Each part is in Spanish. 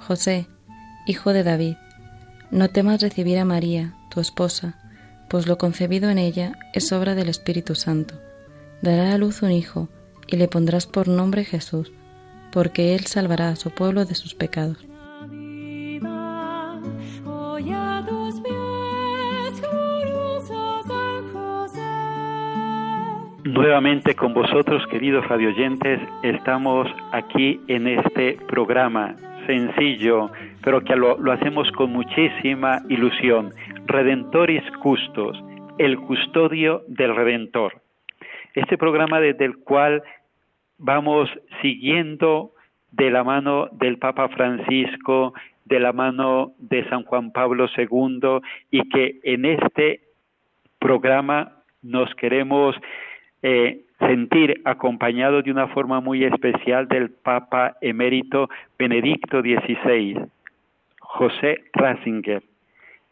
José, hijo de David, no temas recibir a María, tu esposa, pues lo concebido en ella es obra del Espíritu Santo. Dará a luz un hijo, y le pondrás por nombre Jesús, porque él salvará a su pueblo de sus pecados. Nuevamente con vosotros, queridos radioyentes, estamos aquí en este programa sencillo, pero que lo, hacemos con muchísima ilusión. Redentoris Custos, el custodio del Redentor. Este programa desde el cual vamos siguiendo de la mano del Papa Francisco, de la mano de San Juan Pablo II y que en este programa nos queremos eh, sentir acompañado de una forma muy especial del Papa emérito Benedicto XVI, José Ratzinger,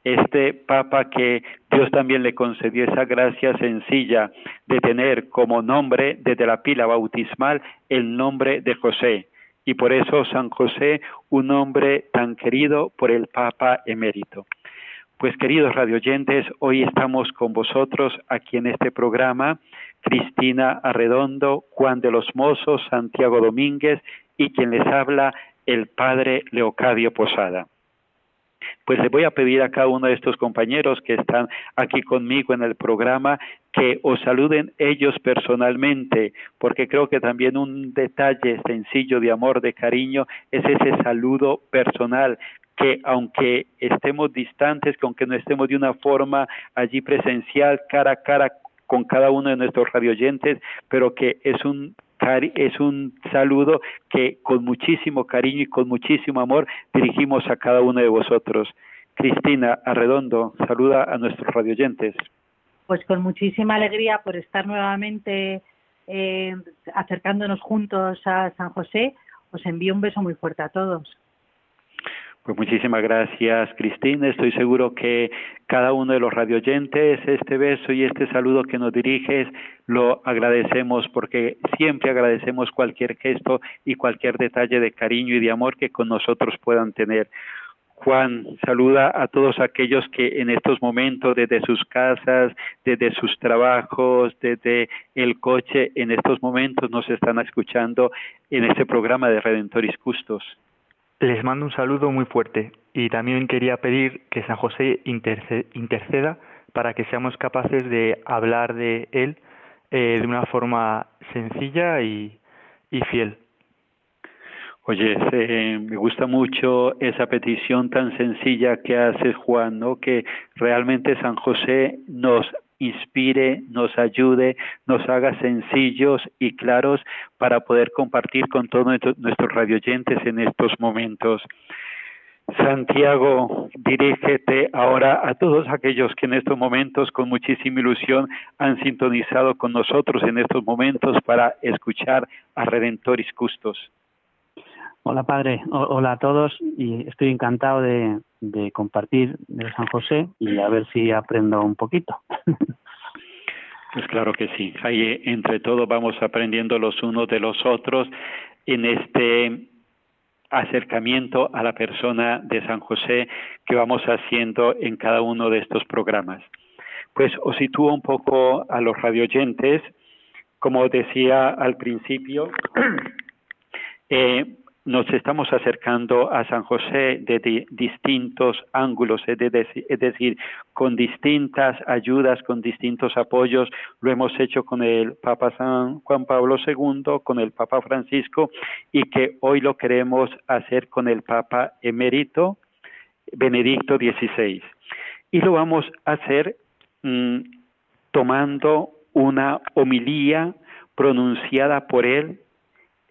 este Papa que Dios también le concedió esa gracia sencilla de tener como nombre desde la pila bautismal el nombre de José. Y por eso San José, un nombre tan querido por el Papa emérito. Pues queridos radioyentes, hoy estamos con vosotros aquí en este programa, Cristina Arredondo, Juan de los Mozos, Santiago Domínguez y quien les habla, el Padre Leocadio Posada. Pues le voy a pedir a cada uno de estos compañeros que están aquí conmigo en el programa que os saluden ellos personalmente, porque creo que también un detalle sencillo de amor, de cariño, es ese saludo personal que aunque estemos distantes, que aunque no estemos de una forma allí presencial, cara a cara con cada uno de nuestros radioyentes, pero que es un es un saludo que con muchísimo cariño y con muchísimo amor dirigimos a cada uno de vosotros. Cristina Arredondo, saluda a nuestros radioyentes. Pues con muchísima alegría por estar nuevamente eh, acercándonos juntos a San José, os envío un beso muy fuerte a todos. Pues muchísimas gracias, Cristina. Estoy seguro que cada uno de los radioyentes este beso y este saludo que nos diriges lo agradecemos porque siempre agradecemos cualquier gesto y cualquier detalle de cariño y de amor que con nosotros puedan tener. Juan, saluda a todos aquellos que en estos momentos, desde sus casas, desde sus trabajos, desde el coche, en estos momentos nos están escuchando en este programa de Redentoris Custos. Les mando un saludo muy fuerte y también quería pedir que San José interceda para que seamos capaces de hablar de él eh, de una forma sencilla y, y fiel. Oye, eh, me gusta mucho esa petición tan sencilla que haces, Juan, ¿no? Que realmente San José nos inspire, nos ayude, nos haga sencillos y claros para poder compartir con todos nuestros radioyentes en estos momentos. Santiago, dirígete ahora a todos aquellos que en estos momentos con muchísima ilusión han sintonizado con nosotros en estos momentos para escuchar a Redentoris Custos. Hola Padre, hola a todos y estoy encantado de, compartir de San José y a ver si aprendo un poquito. Pues claro que sí. Ahí entre todos vamos aprendiendo los unos de los otros en este acercamiento a la persona de San José que vamos haciendo en cada uno de estos programas. Pues os sitúo un poco a los radioyentes. Como decía al principio, eh, nos estamos acercando a San José de distintos ángulos, es, decir, con distintas ayudas, con distintos apoyos. Lo hemos hecho con el Papa San Juan Pablo II, con el Papa Francisco y que hoy lo queremos hacer con el Papa emérito Benedicto XVI. Y lo vamos a hacer mm, tomando una homilía pronunciada por él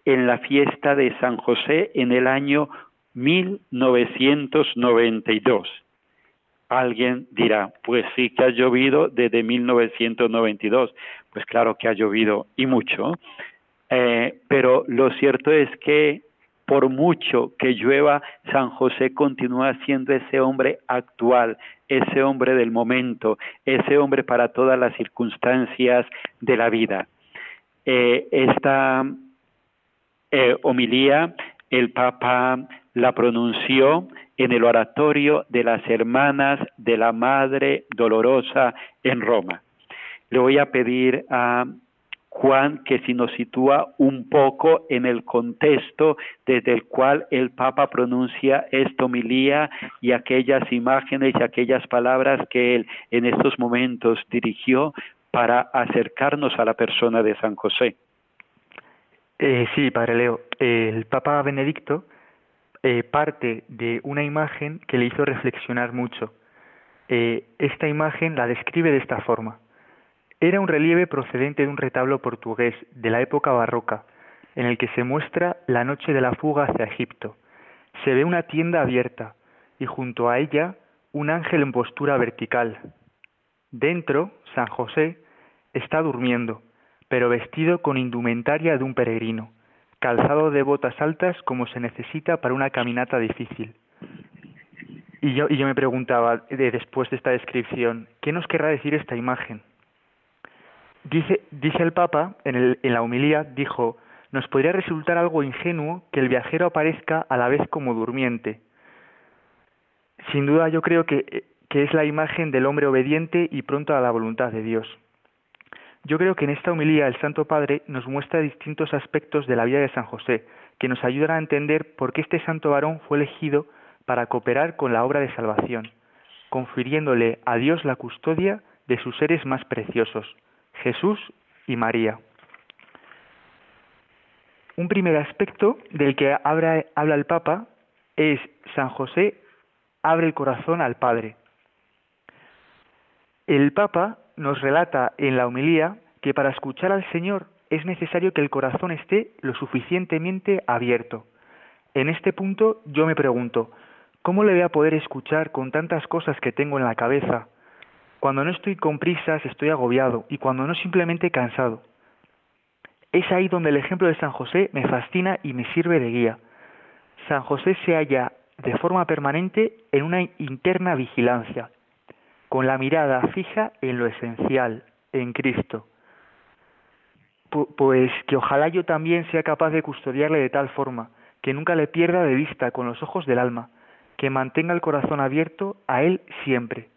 en la fiesta de San José en el año 1992. Alguien dirá, pues sí que ha llovido desde 1992. Pues claro que ha llovido y mucho. Eh, pero lo cierto es que por mucho que llueva, San José continúa siendo ese hombre actual, ese hombre del momento, ese hombre para todas las circunstancias de la vida. Eh, esta eh, homilía el Papa la pronunció en el oratorio de las hermanas de la Madre Dolorosa en Roma. Le voy a pedir a Juan que si nos sitúa un poco en el contexto desde el cual el Papa pronuncia esta homilía y aquellas imágenes y aquellas palabras que él en estos momentos dirigió para acercarnos a la persona de San José. Eh, sí, Padre Leo. El Papa Benedicto eh, parte de una imagen que le hizo reflexionar mucho. Eh, esta imagen la describe de esta forma. Era un relieve procedente de un retablo portugués de la época barroca, en el que se muestra la noche de la fuga hacia Egipto. Se ve una tienda abierta y junto a ella un ángel en postura vertical. Dentro, San José está durmiendo pero vestido con indumentaria de un peregrino, calzado de botas altas como se necesita para una caminata difícil. Y yo, me preguntaba, después de esta descripción, ¿qué nos querrá decir esta imagen? Dice, el Papa, en, el, en la humilía, dijo, nos podría resultar algo ingenuo que el viajero aparezca a la vez como durmiente. Sin duda yo creo que, que es la imagen del hombre obediente y pronto a la voluntad de Dios. Yo creo que en esta humilía el Santo Padre nos muestra distintos aspectos de la vida de San José, que nos ayudan a entender por qué este santo varón fue elegido para cooperar con la obra de salvación, confiriéndole a Dios la custodia de sus seres más preciosos, Jesús y María. Un primer aspecto del que habla el Papa es San José abre el corazón al Padre. El Papa nos relata en la homilía que para escuchar al Señor es necesario que el corazón esté lo suficientemente abierto. En este punto yo me pregunto, ¿cómo le voy a poder escuchar con tantas cosas que tengo en la cabeza? Cuando no estoy con prisas estoy agobiado y cuando no simplemente cansado. Es ahí donde el ejemplo de San José me fascina y me sirve de guía. San José se halla de forma permanente en una interna vigilancia, con la mirada fija en lo esencial, en Cristo. Pues que ojalá yo también sea capaz de custodiarle de tal forma que nunca le pierda de vista con los ojos del alma, que mantenga el corazón abierto a Él siempre,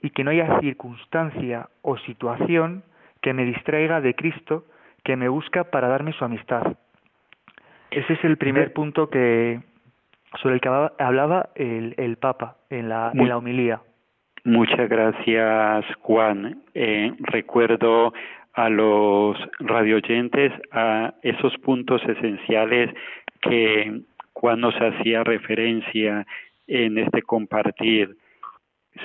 y que no haya circunstancia o situación que me distraiga de Cristo, que me busca para darme su amistad. Ese es el primer punto que sobre el que hablaba el, el Papa en la, en la homilía. Muchas gracias, Juan. Eh, recuerdo a los radioyentes a esos puntos esenciales que Juan nos hacía referencia en este compartir.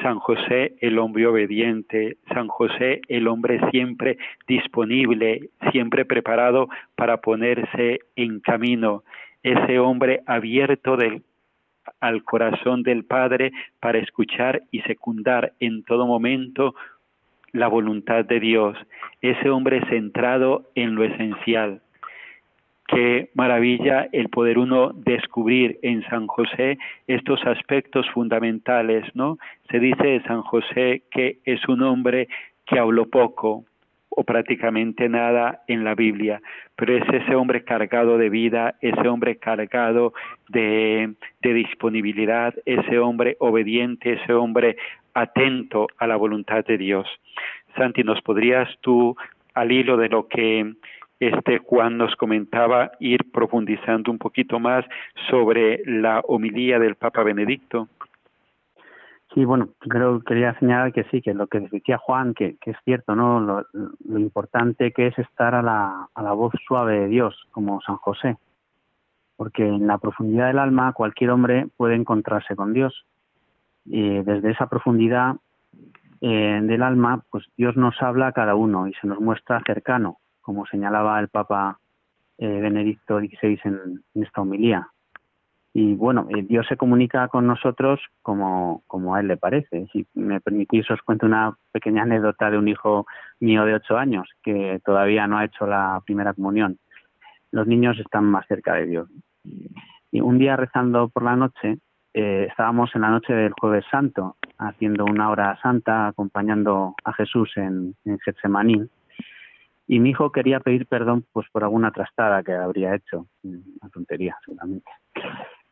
San José, el hombre obediente, San José, el hombre siempre disponible, siempre preparado para ponerse en camino, ese hombre abierto del al corazón del Padre para escuchar y secundar en todo momento la voluntad de Dios, ese hombre centrado en lo esencial. Qué maravilla el poder uno descubrir en San José estos aspectos fundamentales, ¿no? Se dice de San José que es un hombre que habló poco, o prácticamente nada en la Biblia, pero es ese hombre cargado de vida, ese hombre cargado de, de disponibilidad, ese hombre obediente, ese hombre atento a la voluntad de Dios. Santi, ¿nos podrías tú, al hilo de lo que este Juan nos comentaba, ir profundizando un poquito más sobre la homilía del Papa Benedicto? Sí, bueno, creo quería señalar que sí, que lo que decía Juan, que, es cierto, ¿no? Lo, lo, importante que es estar a la, a la voz suave de Dios, como San José, porque en la profundidad del alma cualquier hombre puede encontrarse con Dios. Y desde esa profundidad eh, del alma, pues Dios nos habla a cada uno y se nos muestra cercano, como señalaba el Papa eh, Benedicto XVI en, en esta homilía y bueno, eh, Dios se comunica con nosotros como, como a Él le parece. Si me permitís, os cuento una pequeña anécdota de un hijo mío de ocho años que todavía no ha hecho la primera comunión. Los niños están más cerca de Dios. Y un día rezando por la noche, eh, estábamos en la noche del Jueves Santo, haciendo una hora santa, acompañando a Jesús en, en Getsemaní. Y mi hijo quería pedir perdón pues por alguna trastada que habría hecho, una tontería seguramente.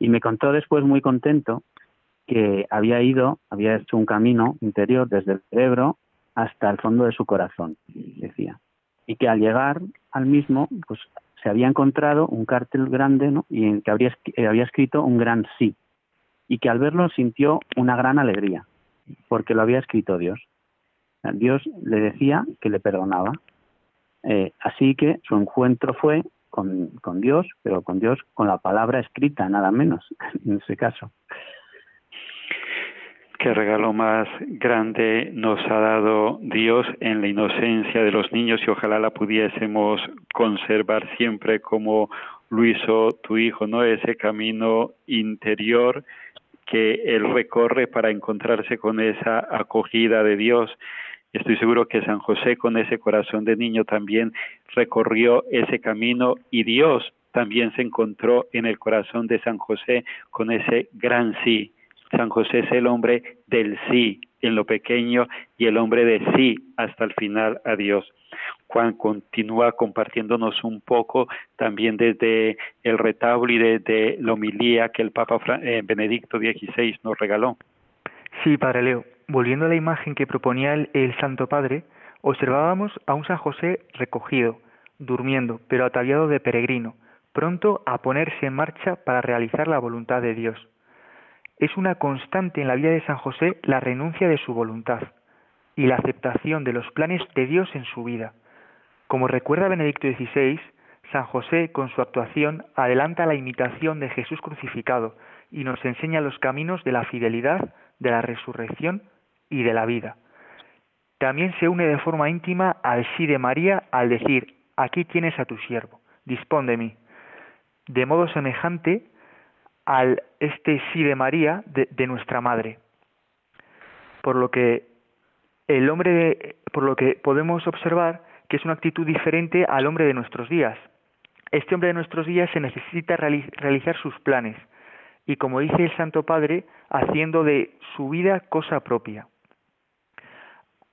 Y me contó después muy contento que había ido, había hecho un camino interior desde el cerebro hasta el fondo de su corazón, decía. Y que al llegar al mismo, pues se había encontrado un cartel grande. Y en que habría, había escrito un gran sí. Y que al verlo sintió una gran alegría, porque lo había escrito Dios. Dios le decía que le perdonaba. Eh, así que su encuentro fue con, Dios, pero con Dios con la palabra escrita, nada menos, en ese caso. Qué regalo más grande nos ha dado Dios en la inocencia de los niños y ojalá la pudiésemos conservar siempre como lo hizo tu hijo, ¿no? Ese camino interior que él recorre para encontrarse con esa acogida de Dios Estoy seguro que San José con ese corazón de niño también recorrió ese camino y Dios también se encontró en el corazón de San José con ese gran sí. San José es el hombre del sí en lo pequeño y el hombre de sí hasta el final a Dios. Juan continúa compartiéndonos un poco también desde el retablo y desde la homilía que el Papa eh, Benedicto XVI nos regaló. Sí, Padre Leo volviendo a la imagen que proponía el, el, Santo Padre, observábamos a un San José recogido, durmiendo, pero ataviado de peregrino, pronto a ponerse en marcha para realizar la voluntad de Dios. Es una constante en la vida de San José la renuncia de su voluntad y la aceptación de los planes de Dios en su vida. Como recuerda Benedicto XVI, San José, con su actuación, adelanta la imitación de Jesús crucificado y nos enseña los caminos de la fidelidad, de la resurrección y de la vida. También se une de forma íntima al sí de María al decir, aquí tienes a tu siervo, dispón de mí. De modo semejante al este sí de María de, de nuestra madre. Por lo que el hombre de, por lo que podemos observar que es una actitud diferente al hombre de nuestros días. Este hombre de nuestros días se necesita realizar sus planes y como dice el Santo Padre, haciendo de su vida cosa propia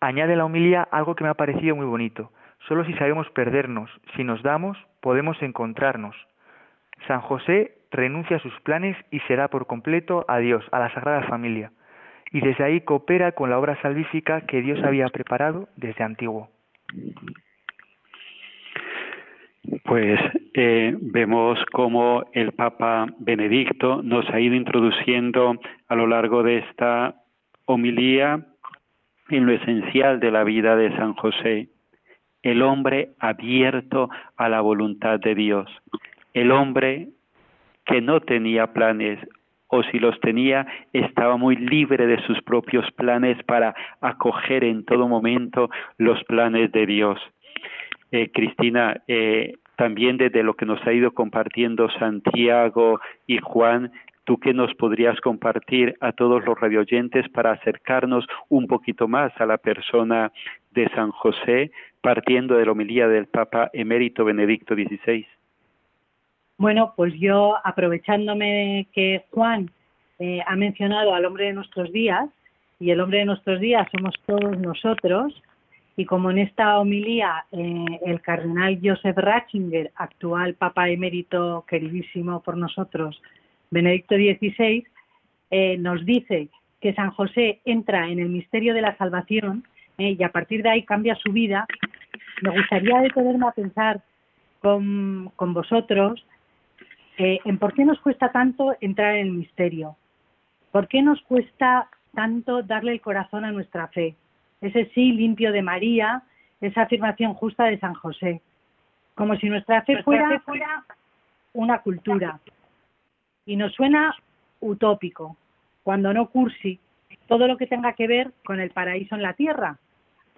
añade la humilía algo que me ha parecido muy bonito. Solo si sabemos perdernos, si nos damos, podemos encontrarnos. San José renuncia a sus planes y se da por completo a Dios, a la Sagrada Familia, y desde ahí coopera con la obra salvífica que Dios había preparado desde antiguo. Pues eh, vemos cómo el Papa Benedicto nos ha ido introduciendo a lo largo de esta homilía en lo esencial de la vida de San José, el hombre abierto a la voluntad de Dios, el hombre que no tenía planes o si los tenía estaba muy libre de sus propios planes para acoger en todo momento los planes de Dios. Eh, Cristina, eh, también desde lo que nos ha ido compartiendo Santiago y Juan, ¿Tú qué nos podrías compartir a todos los radioyentes para acercarnos un poquito más a la persona de San José, partiendo de la homilía del Papa emérito Benedicto XVI? Bueno, pues yo aprovechándome que Juan eh, ha mencionado al hombre de nuestros días, y el hombre de nuestros días somos todos nosotros, Y como en esta homilía eh, el cardenal Joseph Ratzinger, actual Papa emérito queridísimo por nosotros, Benedicto XVI, eh, nos dice que San José entra en el misterio de la salvación eh, y a partir de ahí cambia su vida, me gustaría detenerme a pensar con, con vosotros en por qué nos cuesta tanto entrar en el misterio, por qué nos cuesta tanto darle el corazón a nuestra fe ese sí limpio de María, esa afirmación justa de San José, como si nuestra fe fuera, una cultura. Y nos suena utópico, cuando no cursi, todo lo que tenga que ver con el paraíso en la tierra,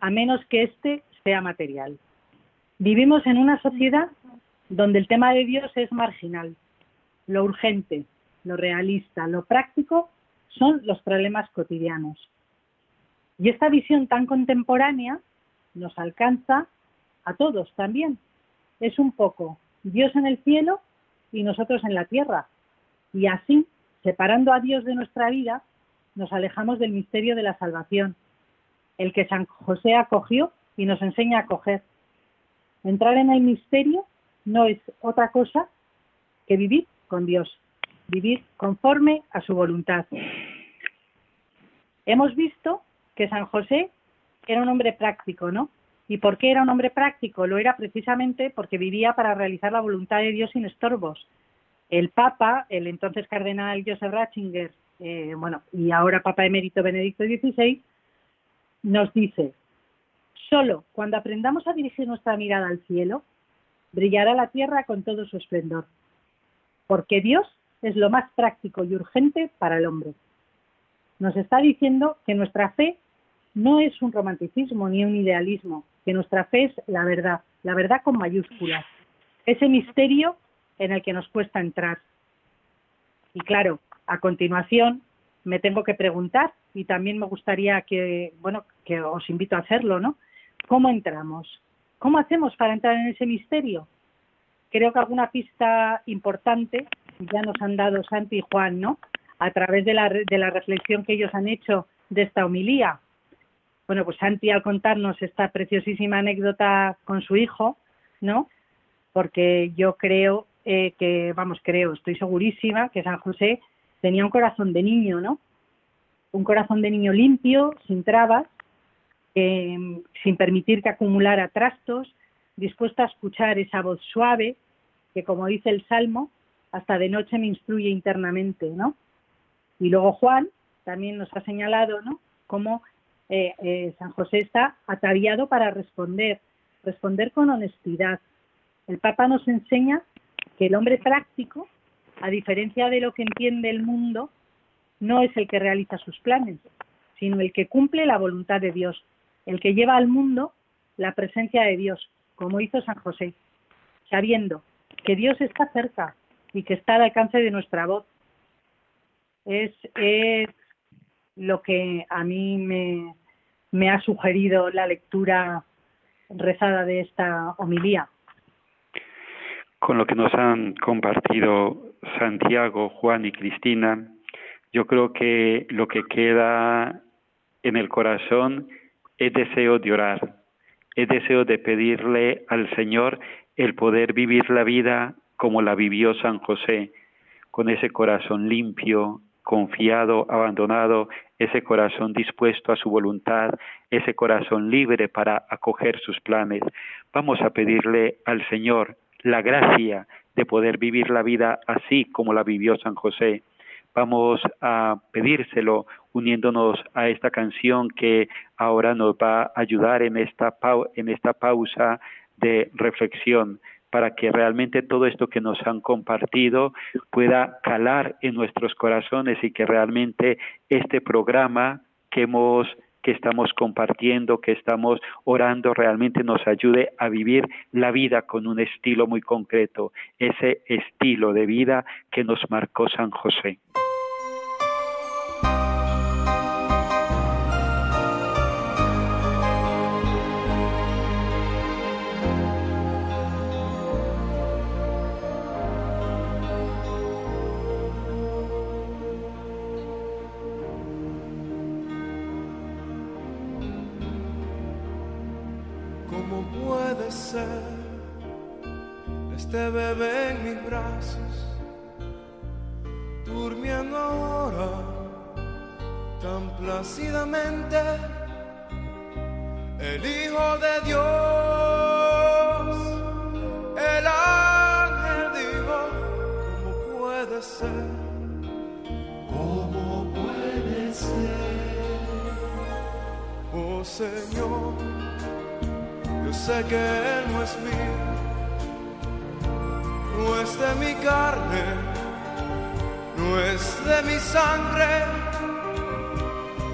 a menos que éste sea material. Vivimos en una sociedad donde el tema de Dios es marginal. Lo urgente, lo realista, lo práctico son los problemas cotidianos. Y esta visión tan contemporánea nos alcanza a todos también. Es un poco Dios en el cielo y nosotros en la tierra. Y así, separando a Dios de nuestra vida, nos alejamos del misterio de la salvación, el que San José acogió y nos enseña a acoger. Entrar en el misterio no es otra cosa que vivir con Dios, vivir conforme a su voluntad. Hemos visto que San José era un hombre práctico, ¿no? ¿Y por qué era un hombre práctico? Lo era precisamente porque vivía para realizar la voluntad de Dios sin estorbos. El Papa, el entonces cardenal Joseph Ratzinger, eh, bueno, y ahora Papa emérito Benedicto XVI, nos dice, solo cuando aprendamos a dirigir nuestra mirada al cielo, brillará la tierra con todo su esplendor, porque Dios es lo más práctico y urgente para el hombre. Nos está diciendo que nuestra fe no es un romanticismo ni un idealismo, que nuestra fe es la verdad, la verdad con mayúsculas, ese misterio en el que nos cuesta entrar. Y claro, a continuación me tengo que preguntar y también me gustaría que, bueno, que os invito a hacerlo, ¿no? ¿Cómo entramos? ¿Cómo hacemos para entrar en ese misterio? Creo que alguna pista importante ya nos han dado Santi y Juan, ¿no? A través de la, de la reflexión que ellos han hecho de esta homilía. Bueno, pues Santi al contarnos esta preciosísima anécdota con su hijo, ¿no? Porque yo creo eh, que, vamos, creo, estoy segurísima que San José tenía un corazón de niño, ¿no? Un corazón de niño limpio, sin trabas, sin permitir que acumulara trastos, dispuesto a escuchar esa voz suave que, como dice el Salmo, hasta de noche me instruye internamente, ¿no? Y luego Juan también nos ha señalado, ¿no? Cómo eh, eh, San José está ataviado para responder, responder con honestidad. El Papa nos enseña que el hombre práctico, a diferencia de lo que entiende el mundo, no es el que realiza sus planes, sino el que cumple la voluntad de Dios, el que lleva al mundo la presencia de Dios, como hizo San José, sabiendo que Dios está cerca y que está al alcance de nuestra voz. Es, es lo que a mí me, ha sugerido la lectura rezada de esta homilía. Con lo que nos han compartido Santiago, Juan y Cristina, yo creo que lo que queda en el corazón es deseo de orar, es deseo de pedirle al Señor el poder vivir la vida como la vivió San José, con ese corazón limpio, confiado, abandonado, ese corazón dispuesto a su voluntad, ese corazón libre para acoger sus planes. Vamos a pedirle al Señor la gracia de poder vivir la vida así como la vivió San José. Vamos a pedírselo uniéndonos a esta canción que ahora nos va a ayudar en esta, en esta pausa de reflexión para que realmente todo esto que nos han compartido pueda calar en nuestros corazones y que realmente este programa que hemos que estamos compartiendo, que estamos orando, realmente nos ayude a vivir la vida con un estilo muy concreto, ese estilo de vida que nos marcó San José.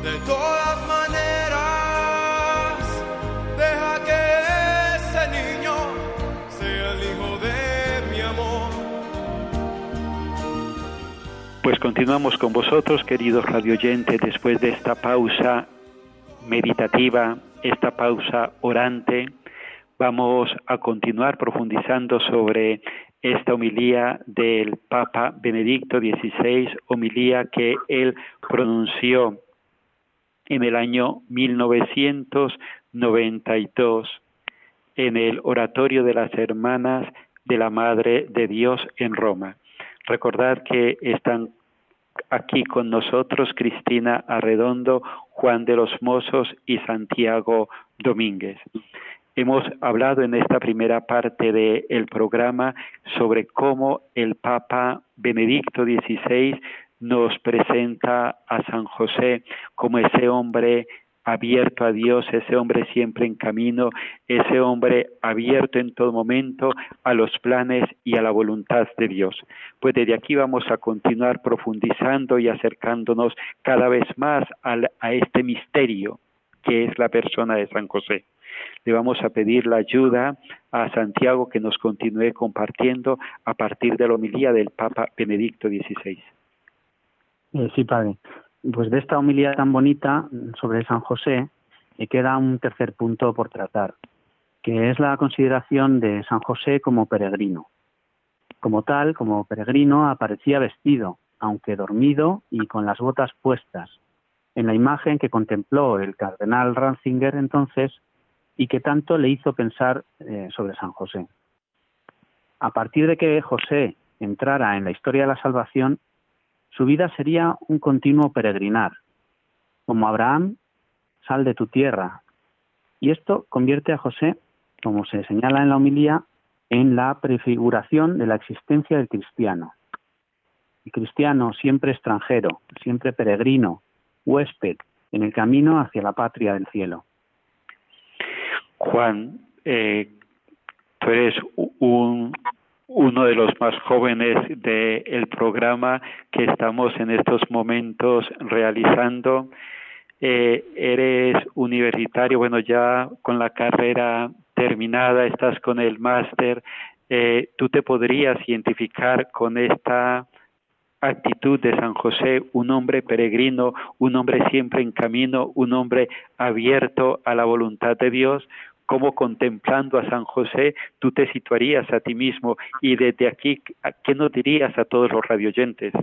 De todas maneras. Deja que ese niño sea el hijo de mi amor. Pues continuamos con vosotros, queridos radioyentes, después de esta pausa meditativa, esta pausa orante. Vamos a continuar profundizando sobre esta homilía del Papa Benedicto XVI, homilía que él pronunció en el año 1992 en el Oratorio de las Hermanas de la Madre de Dios en Roma. Recordad que están aquí con nosotros Cristina Arredondo, Juan de los Mozos y Santiago Domínguez. Hemos hablado en esta primera parte del programa sobre cómo el Papa Benedicto XVI nos presenta a San José como ese hombre abierto a Dios, ese hombre siempre en camino, ese hombre abierto en todo momento a los planes y a la voluntad de Dios. Pues desde aquí vamos a continuar profundizando y acercándonos cada vez más a, este misterio que es la persona de San José. Le vamos a pedir la ayuda a Santiago que nos continúe compartiendo a partir de la homilía del Papa Benedicto XVI. Eh, sí, padre. Pues de esta homilía tan bonita sobre San José, me queda un tercer punto por tratar, que es la consideración de San José como peregrino. Como tal, como peregrino, aparecía vestido, aunque dormido y con las botas puestas, en la imagen que contempló el cardenal Ratzinger entonces y que tanto le hizo pensar eh, sobre San José. A partir de que José entrara en la historia de la salvación, su vida sería un continuo peregrinar. Como Abraham, sal de tu tierra. Y esto convierte a José, como se señala en la homilía, en la prefiguración de la existencia del cristiano. El cristiano siempre extranjero, siempre peregrino, huésped, en el camino hacia la patria del cielo. Juan, eh, tú eres un uno de los más jóvenes del programa que estamos en estos momentos realizando. Eh, eres universitario, bueno, ya con la carrera terminada, estás con el máster. Eh, ¿Tú te podrías identificar con esta actitud de San José, un hombre peregrino, un hombre siempre en camino, un hombre abierto a la voluntad de Dios? Cómo contemplando a San José tú te situarías a ti mismo y desde aquí, ¿qué nos dirías a todos los radioyentes?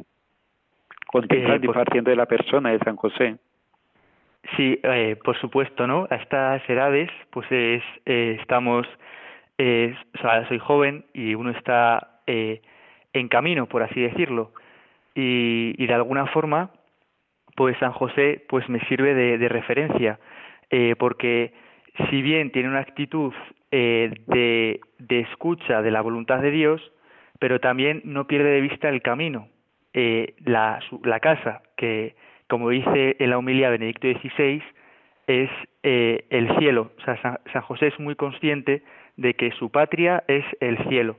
Contemplando y pues partiendo de la persona de San José. Sí, eh, por supuesto, ¿no? A estas edades, pues es, eh, estamos, eh, o sea, soy joven y uno está eh, en camino, por así decirlo, y, y, de alguna forma, pues San José, pues me sirve de, de referencia, eh, porque si bien tiene una actitud eh, de, escucha de la voluntad de Dios, pero también no pierde de vista el camino, eh, la, la, casa, que como dice en la homilía Benedicto XVI, es eh, el cielo. O sea, San, José es muy consciente de que su patria es el cielo.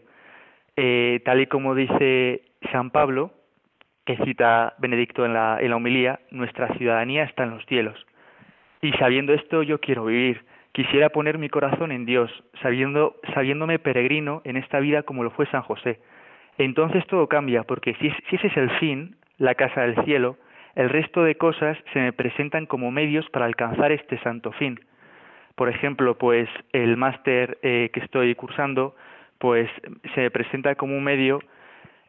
Eh, tal y como dice San Pablo, que cita Benedicto en la, en la homilía, nuestra ciudadanía está en los cielos. Y sabiendo esto yo quiero vivir. Quisiera poner mi corazón en Dios, sabiendo, sabiéndome peregrino en esta vida como lo fue San José. Entonces todo cambia, porque si, si ese es el fin, la casa del cielo, el resto de cosas se me presentan como medios para alcanzar este santo fin. Por ejemplo, pues el máster eh, que estoy cursando, pues se me presenta como un medio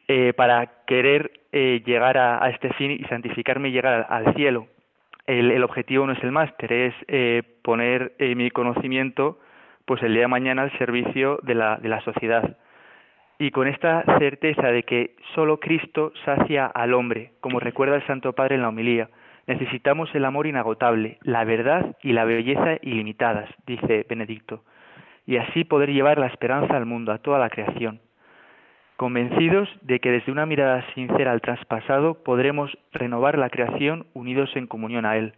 eh, para querer eh, llegar a, este fin y santificarme y llegar al cielo el, objetivo no es el máster, es eh, poner eh, mi conocimiento pues el día de mañana al servicio de la, de la sociedad. Y con esta certeza de que solo Cristo sacia al hombre, como recuerda el Santo Padre en la homilía, necesitamos el amor inagotable, la verdad y la belleza ilimitadas, dice Benedicto, y así poder llevar la esperanza al mundo, a toda la creación convencidos de que desde una mirada sincera al traspasado podremos renovar la creación unidos en comunión a Él.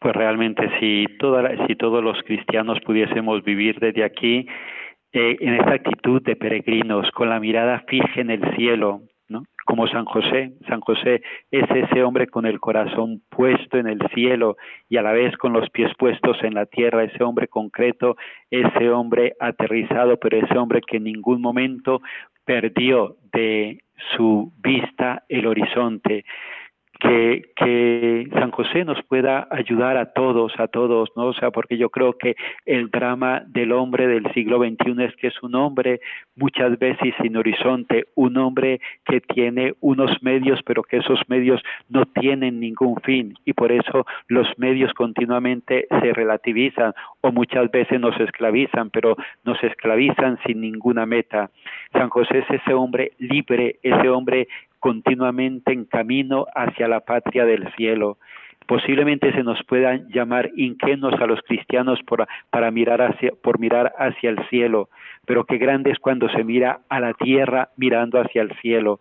Pues realmente si, toda, si todos los cristianos pudiésemos vivir desde aquí eh, en esta actitud de peregrinos, con la mirada fija en el cielo, como San José. San José es ese hombre con el corazón puesto en el cielo y a la vez con los pies puestos en la tierra, ese hombre concreto, ese hombre aterrizado, pero ese hombre que en ningún momento perdió de su vista el horizonte, que, que San José nos pueda ayudar a todos, a todos, ¿no? O sea, porque yo creo que el drama del hombre del siglo XXI es que es un hombre muchas veces sin horizonte, un hombre que tiene unos medios, pero que esos medios no tienen ningún fin y por eso los medios continuamente se relativizan o muchas veces nos esclavizan, pero nos esclavizan sin ninguna meta. San José es ese hombre libre, ese hombre continuamente en camino hacia la patria del cielo. Posiblemente se nos pueda llamar ingenuos a los cristianos para mirar hacia, por mirar hacia el cielo, pero qué grande es cuando se mira a la tierra mirando hacia el cielo,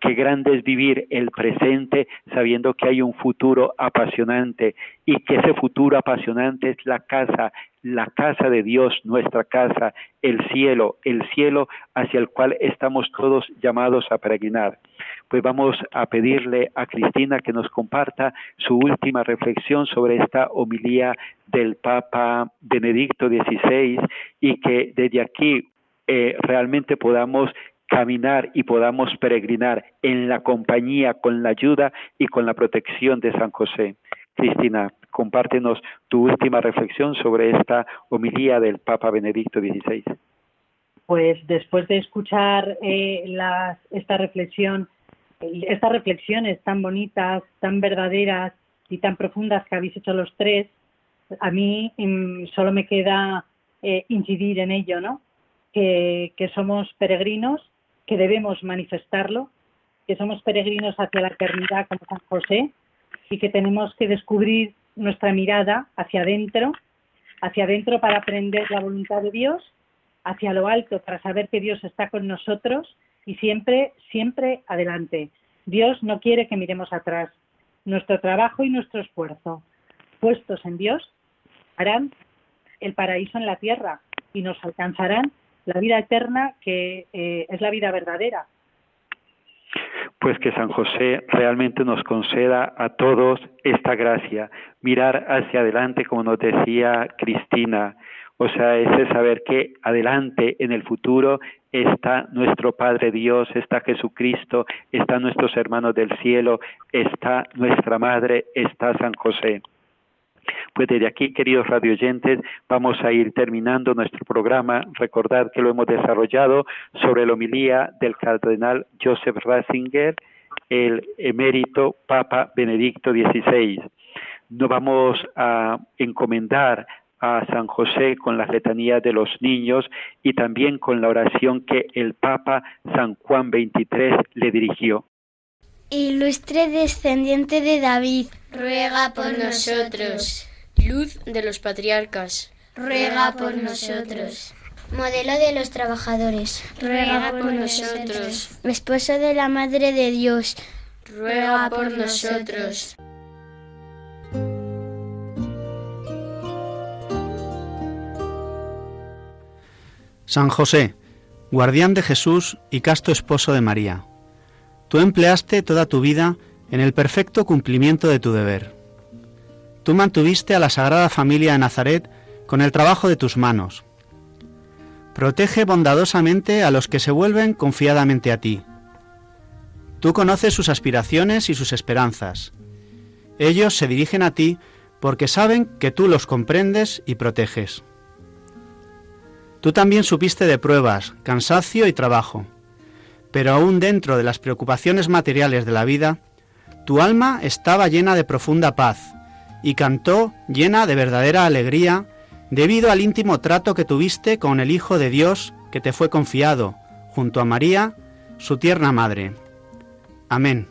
Qué grande es vivir el presente sabiendo que hay un futuro apasionante y que ese futuro apasionante es la casa, la casa de Dios, nuestra casa, el cielo, el cielo hacia el cual estamos todos llamados a peregrinar. Pues vamos a pedirle a Cristina que nos comparta su última reflexión sobre esta homilía del Papa Benedicto XVI y que desde aquí eh, realmente podamos caminar y podamos peregrinar en la compañía, con la ayuda y con la protección de San José. Cristina, compártenos tu última reflexión sobre esta homilía del Papa Benedicto XVI. Pues después de escuchar eh, esta reflexión, estas reflexiones tan bonitas, tan verdaderas y tan profundas que habéis hecho los tres, a mí mm, solo me queda eh, incidir en ello, ¿no? que somos peregrinos que debemos manifestarlo, que somos peregrinos hacia la eternidad como San José y que tenemos que descubrir nuestra mirada hacia adentro, hacia adentro para aprender la voluntad de Dios, hacia lo alto para saber que Dios está con nosotros y siempre, siempre adelante. Dios no quiere que miremos atrás. Nuestro trabajo y nuestro esfuerzo puestos en Dios harán el paraíso en la tierra y nos alcanzarán la vida eterna que eh, es la vida verdadera. Pues que San José realmente nos conceda a todos esta gracia, mirar hacia adelante, como nos decía Cristina, o sea, ese saber que adelante en el futuro está nuestro Padre Dios, está Jesucristo, está nuestros hermanos del cielo, está nuestra Madre, está San José. Pues desde aquí, queridos radioyentes, vamos a ir terminando nuestro programa. Recordad que lo hemos desarrollado sobre la homilía del cardenal Joseph Ratzinger, el emérito Papa Benedicto XVI. Nos vamos a encomendar a San José con la letanía de los niños y también con la oración que el Papa San Juan XXIII le dirigió. Ilustre descendiente de David, ruega por nosotros. Luz de los patriarcas, ruega por nosotros. Modelo de los trabajadores, ruega por nosotros. Esposo de la Madre de Dios, ruega por nosotros. San José, guardián de Jesús y casto esposo de María Tú empleaste toda tu vida en el perfecto cumplimiento de tu deber. Tú mantuviste a la Sagrada Familia de Nazaret con el trabajo de tus manos. Protege bondadosamente a los que se vuelven confiadamente a ti. Tú conoces sus aspiraciones y sus esperanzas. Ellos se dirigen a ti porque saben que tú los comprendes y proteges. Tú también supiste de pruebas, cansancio y trabajo pero aún dentro de las preocupaciones materiales de la vida, tu alma estaba llena de profunda paz y cantó llena de verdadera alegría debido al íntimo trato que tuviste con el Hijo de Dios que te fue confiado, junto a María, su tierna madre. Amén.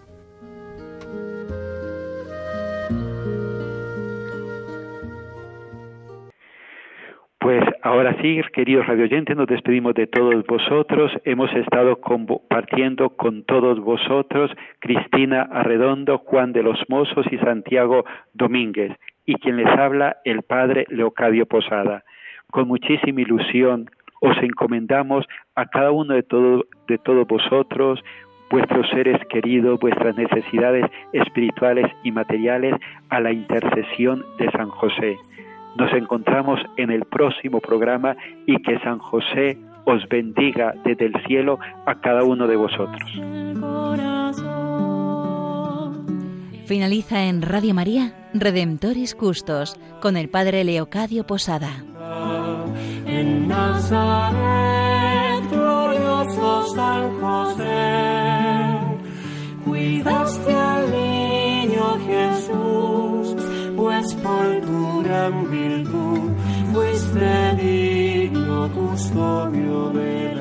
Ahora sí, queridos radioyentes, nos despedimos de todos vosotros. Hemos estado compartiendo con todos vosotros Cristina Arredondo, Juan de los Mozos y Santiago Domínguez, y quien les habla el Padre Leocadio Posada. Con muchísima ilusión os encomendamos a cada uno de, de todos vosotros, vuestros seres queridos, vuestras necesidades espirituales y materiales, a la intercesión de San José nos encontramos en el próximo programa y que San José os bendiga desde el cielo a cada uno de vosotros. Finaliza en Radio María Redemptoris Custos con el Padre Leocadio Posada. En Nazaret, glorioso San José, cuidaste al pues por tu gran virtud fuiste digno custodio de